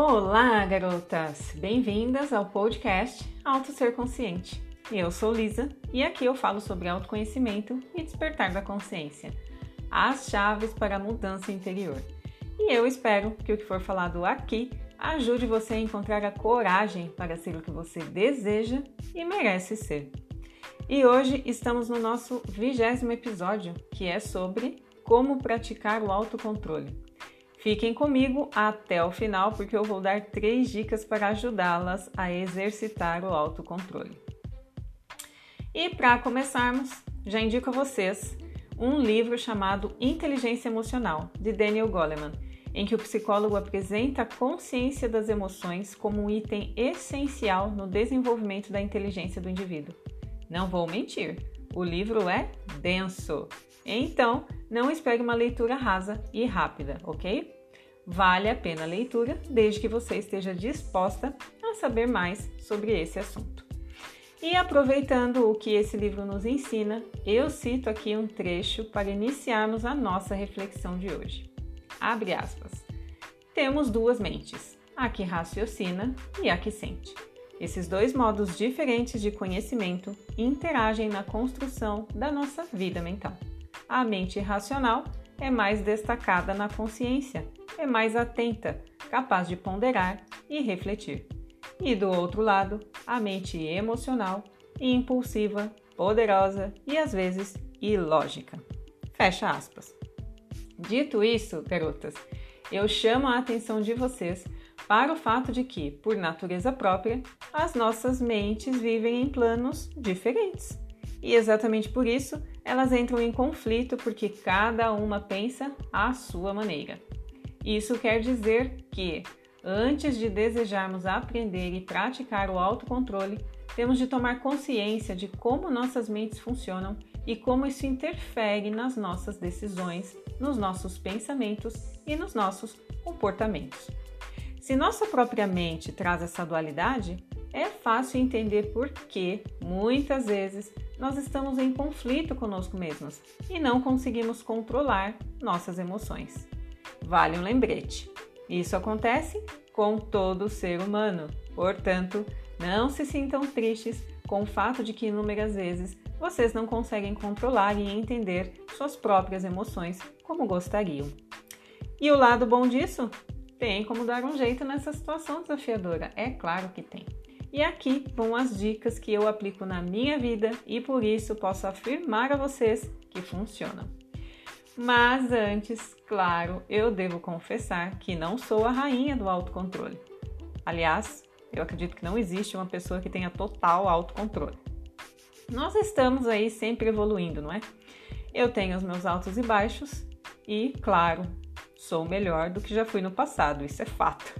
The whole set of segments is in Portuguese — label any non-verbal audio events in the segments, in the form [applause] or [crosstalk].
Olá, garotas! Bem-vindas ao podcast Auto Ser Consciente. Eu sou Lisa e aqui eu falo sobre autoconhecimento e despertar da consciência, as chaves para a mudança interior. E eu espero que o que for falado aqui ajude você a encontrar a coragem para ser o que você deseja e merece ser. E hoje estamos no nosso vigésimo episódio, que é sobre como praticar o autocontrole. Fiquem comigo até o final, porque eu vou dar três dicas para ajudá-las a exercitar o autocontrole. E para começarmos, já indico a vocês um livro chamado Inteligência Emocional, de Daniel Goleman, em que o psicólogo apresenta a consciência das emoções como um item essencial no desenvolvimento da inteligência do indivíduo. Não vou mentir, o livro é denso. Então, não espere uma leitura rasa e rápida, ok? Vale a pena a leitura, desde que você esteja disposta a saber mais sobre esse assunto. E aproveitando o que esse livro nos ensina, eu cito aqui um trecho para iniciarmos a nossa reflexão de hoje. Abre aspas. Temos duas mentes, a que raciocina e a que sente. Esses dois modos diferentes de conhecimento interagem na construção da nossa vida mental. A mente racional é mais destacada na consciência, é mais atenta, capaz de ponderar e refletir. E do outro lado, a mente emocional, impulsiva, poderosa e às vezes ilógica. Fecha aspas. Dito isso, garotas, eu chamo a atenção de vocês para o fato de que, por natureza própria, as nossas mentes vivem em planos diferentes. E exatamente por isso elas entram em conflito porque cada uma pensa à sua maneira. Isso quer dizer que, antes de desejarmos aprender e praticar o autocontrole, temos de tomar consciência de como nossas mentes funcionam e como isso interfere nas nossas decisões, nos nossos pensamentos e nos nossos comportamentos. Se nossa própria mente traz essa dualidade, é fácil entender por que, muitas vezes, nós estamos em conflito conosco mesmos e não conseguimos controlar nossas emoções. Vale um lembrete: isso acontece com todo ser humano, portanto, não se sintam tristes com o fato de que inúmeras vezes vocês não conseguem controlar e entender suas próprias emoções como gostariam. E o lado bom disso? Tem como dar um jeito nessa situação desafiadora, é claro que tem. E aqui vão as dicas que eu aplico na minha vida e por isso posso afirmar a vocês que funcionam. Mas antes, claro, eu devo confessar que não sou a rainha do autocontrole. Aliás, eu acredito que não existe uma pessoa que tenha total autocontrole. Nós estamos aí sempre evoluindo, não é? Eu tenho os meus altos e baixos e, claro, sou melhor do que já fui no passado, isso é fato.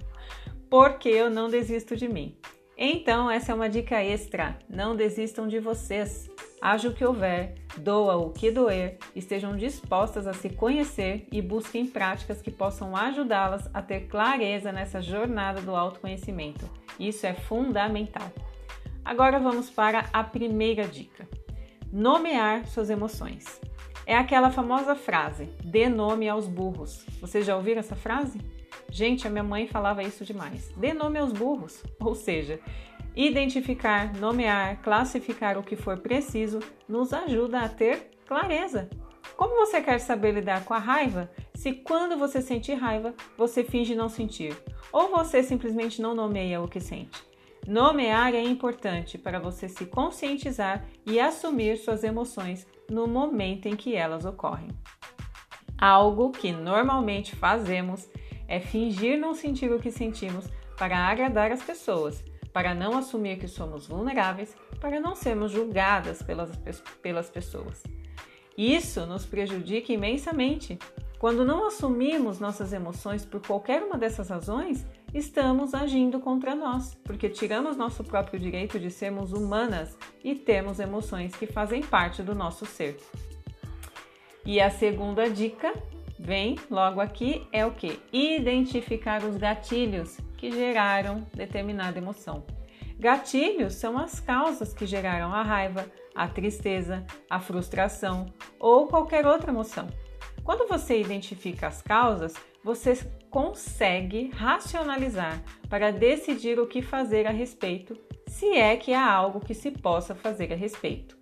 Porque eu não desisto de mim. Então, essa é uma dica extra. Não desistam de vocês. Haja o que houver, doa o que doer, estejam dispostas a se conhecer e busquem práticas que possam ajudá-las a ter clareza nessa jornada do autoconhecimento. Isso é fundamental. Agora vamos para a primeira dica: nomear suas emoções. É aquela famosa frase: dê nome aos burros. Vocês já ouviram essa frase? Gente, a minha mãe falava isso demais. Dê nome aos burros, [laughs] ou seja, identificar, nomear, classificar o que for preciso nos ajuda a ter clareza. Como você quer saber lidar com a raiva se quando você sentir raiva você finge não sentir ou você simplesmente não nomeia o que sente? Nomear é importante para você se conscientizar e assumir suas emoções no momento em que elas ocorrem. Algo que normalmente fazemos é fingir não sentir o que sentimos para agradar as pessoas, para não assumir que somos vulneráveis, para não sermos julgadas pelas, pelas pessoas. Isso nos prejudica imensamente. Quando não assumimos nossas emoções por qualquer uma dessas razões, estamos agindo contra nós, porque tiramos nosso próprio direito de sermos humanas e termos emoções que fazem parte do nosso ser. E a segunda dica vem logo aqui é o que? Identificar os gatilhos que geraram determinada emoção. Gatilhos são as causas que geraram a raiva, a tristeza, a frustração ou qualquer outra emoção. Quando você identifica as causas, você consegue racionalizar para decidir o que fazer a respeito, se é que há algo que se possa fazer a respeito.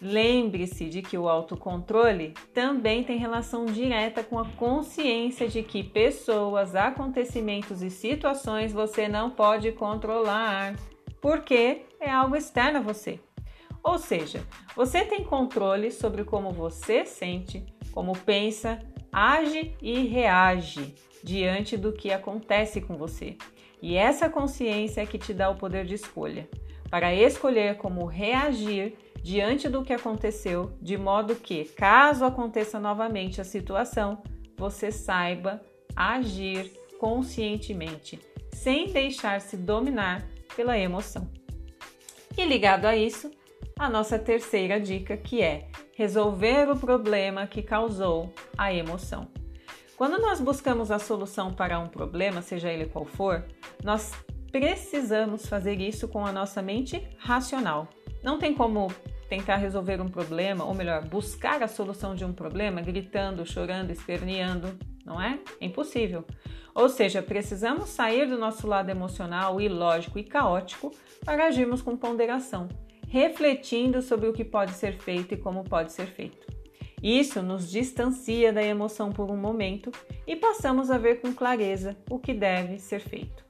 Lembre-se de que o autocontrole também tem relação direta com a consciência de que pessoas, acontecimentos e situações você não pode controlar, porque é algo externo a você. Ou seja, você tem controle sobre como você sente, como pensa, age e reage diante do que acontece com você. E essa consciência é que te dá o poder de escolha para escolher como reagir diante do que aconteceu, de modo que, caso aconteça novamente a situação, você saiba agir conscientemente, sem deixar-se dominar pela emoção. E ligado a isso, a nossa terceira dica que é resolver o problema que causou a emoção. Quando nós buscamos a solução para um problema, seja ele qual for, nós precisamos fazer isso com a nossa mente racional. Não tem como tentar resolver um problema, ou melhor, buscar a solução de um problema gritando, chorando, esperneando, não é? É impossível. Ou seja, precisamos sair do nosso lado emocional, ilógico e caótico para agirmos com ponderação, refletindo sobre o que pode ser feito e como pode ser feito. Isso nos distancia da emoção por um momento e passamos a ver com clareza o que deve ser feito.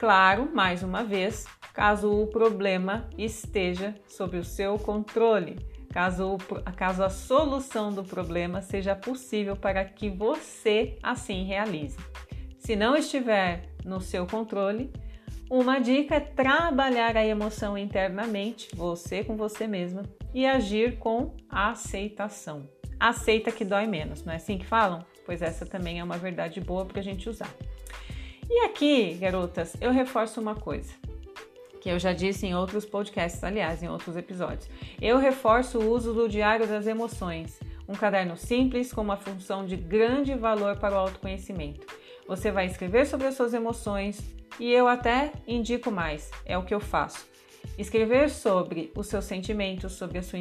Claro, mais uma vez, caso o problema esteja sob o seu controle, caso, caso a solução do problema seja possível para que você assim realize. Se não estiver no seu controle, uma dica é trabalhar a emoção internamente, você com você mesma, e agir com aceitação. Aceita que dói menos, não é assim que falam? Pois essa também é uma verdade boa para a gente usar. E aqui, garotas, eu reforço uma coisa que eu já disse em outros podcasts, aliás, em outros episódios. Eu reforço o uso do Diário das Emoções, um caderno simples com uma função de grande valor para o autoconhecimento. Você vai escrever sobre as suas emoções e eu até indico mais, é o que eu faço. Escrever sobre os seus sentimentos, sobre a sua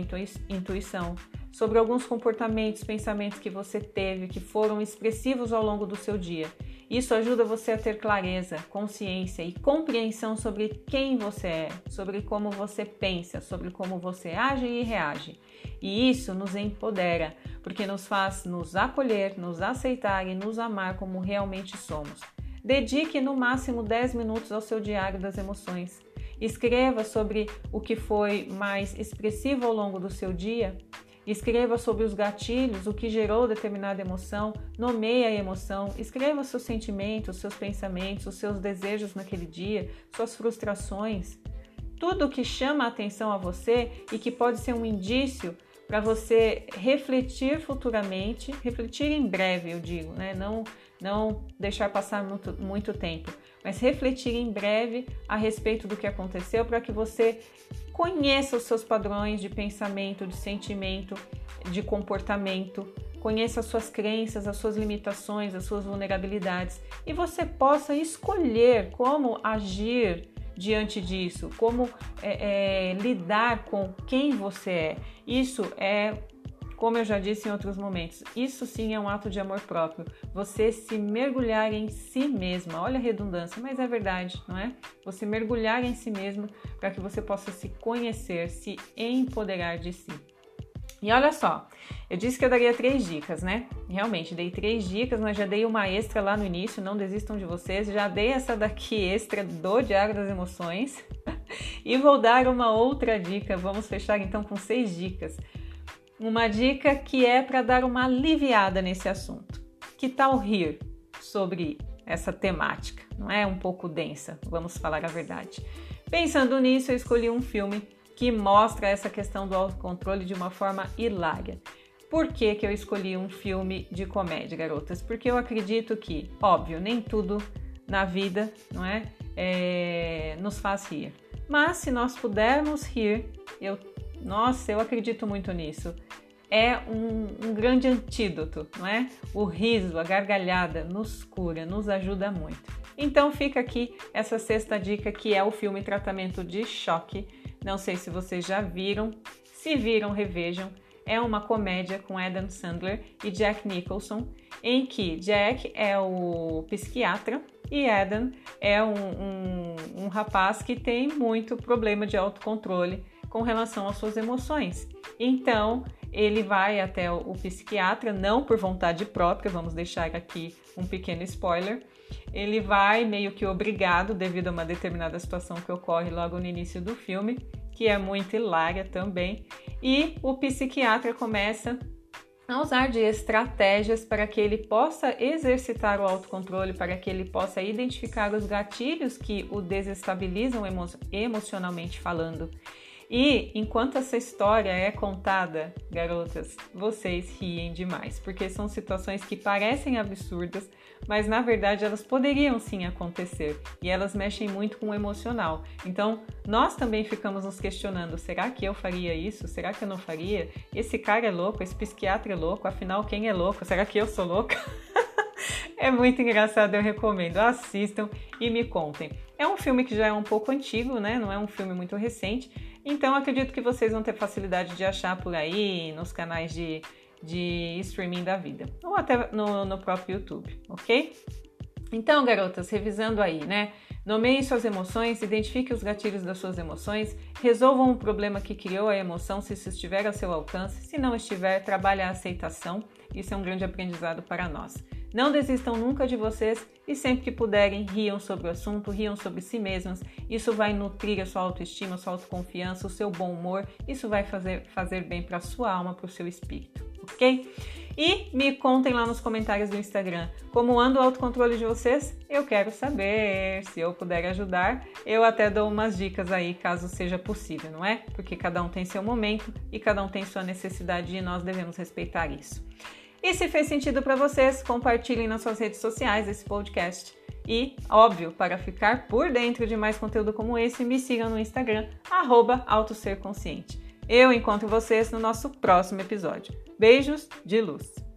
intuição, sobre alguns comportamentos, pensamentos que você teve que foram expressivos ao longo do seu dia isso ajuda você a ter clareza, consciência e compreensão sobre quem você é, sobre como você pensa, sobre como você age e reage. E isso nos empodera, porque nos faz nos acolher, nos aceitar e nos amar como realmente somos. Dedique no máximo 10 minutos ao seu diário das emoções. Escreva sobre o que foi mais expressivo ao longo do seu dia Escreva sobre os gatilhos, o que gerou determinada emoção, nomeie a emoção, escreva seus sentimentos, seus pensamentos, os seus desejos naquele dia, suas frustrações, tudo que chama a atenção a você e que pode ser um indício para você refletir futuramente, refletir em breve, eu digo, né? Não, não deixar passar muito, muito tempo, mas refletir em breve a respeito do que aconteceu para que você conheça os seus padrões de pensamento, de sentimento, de comportamento, conheça as suas crenças, as suas limitações, as suas vulnerabilidades e você possa escolher como agir diante disso, como é, é, lidar com quem você é. Isso é, como eu já disse em outros momentos, isso sim é um ato de amor próprio. Você se mergulhar em si mesma. Olha a redundância, mas é verdade, não é? Você mergulhar em si mesma para que você possa se conhecer, se empoderar de si. E olha só, eu disse que eu daria três dicas, né? Realmente, dei três dicas, mas já dei uma extra lá no início, não desistam de vocês. Já dei essa daqui extra do Diário das Emoções. [laughs] e vou dar uma outra dica. Vamos fechar então com seis dicas. Uma dica que é para dar uma aliviada nesse assunto. Que tal rir sobre essa temática? Não é um pouco densa, vamos falar a verdade. Pensando nisso, eu escolhi um filme que mostra essa questão do autocontrole de uma forma hilária. Por que, que eu escolhi um filme de comédia, garotas? Porque eu acredito que, óbvio, nem tudo na vida, não é, é nos faz rir. Mas se nós pudermos rir, eu, nossa, eu acredito muito nisso. É um, um grande antídoto, não é? O riso, a gargalhada nos cura, nos ajuda muito. Então fica aqui essa sexta dica que é o filme Tratamento de Choque não sei se vocês já viram. Se viram, revejam. É uma comédia com Adam Sandler e Jack Nicholson em que Jack é o psiquiatra e Eden é um, um, um rapaz que tem muito problema de autocontrole com relação às suas emoções. Então, ele vai até o, psiquiatra, não por vontade própria, vamos deixar aqui um pequeno spoiler. Ele vai meio que obrigado devido a uma determinada situação que ocorre logo no início do filme, que é muito hilária também, e o psiquiatra começa a usar de estratégias para que ele possa exercitar o autocontrole, para que ele possa identificar os gatilhos que o desestabilizam emo emocionalmente falando. E enquanto essa história é contada, garotas, vocês riem demais, porque são situações que parecem absurdas, mas na verdade elas poderiam sim acontecer e elas mexem muito com o emocional. Então, nós também ficamos nos questionando: será que eu faria isso? Será que eu não faria? Esse cara é louco, esse psiquiatra é louco, afinal, quem é louco? Será que eu sou louca? [laughs] é muito engraçado, eu recomendo. Assistam e me contem. É um filme que já é um pouco antigo, né? Não é um filme muito recente, então acredito que vocês vão ter facilidade de achar por aí nos canais de, de streaming da vida, ou até no, no próprio YouTube, ok? Então, garotas, revisando aí, né? Nomeie suas emoções, identifique os gatilhos das suas emoções, resolvam o problema que criou a emoção se isso estiver ao seu alcance, se não estiver, trabalhe a aceitação. Isso é um grande aprendizado para nós. Não desistam nunca de vocês e sempre que puderem, riam sobre o assunto, riam sobre si mesmas. Isso vai nutrir a sua autoestima, a sua autoconfiança, o seu bom humor. Isso vai fazer, fazer bem para a sua alma, para o seu espírito, ok? E me contem lá nos comentários do Instagram como anda o autocontrole de vocês. Eu quero saber. Se eu puder ajudar, eu até dou umas dicas aí, caso seja possível, não é? Porque cada um tem seu momento e cada um tem sua necessidade e nós devemos respeitar isso. E se fez sentido para vocês, compartilhem nas suas redes sociais esse podcast. E, óbvio, para ficar por dentro de mais conteúdo como esse, me sigam no Instagram, arroba Eu encontro vocês no nosso próximo episódio. Beijos de luz!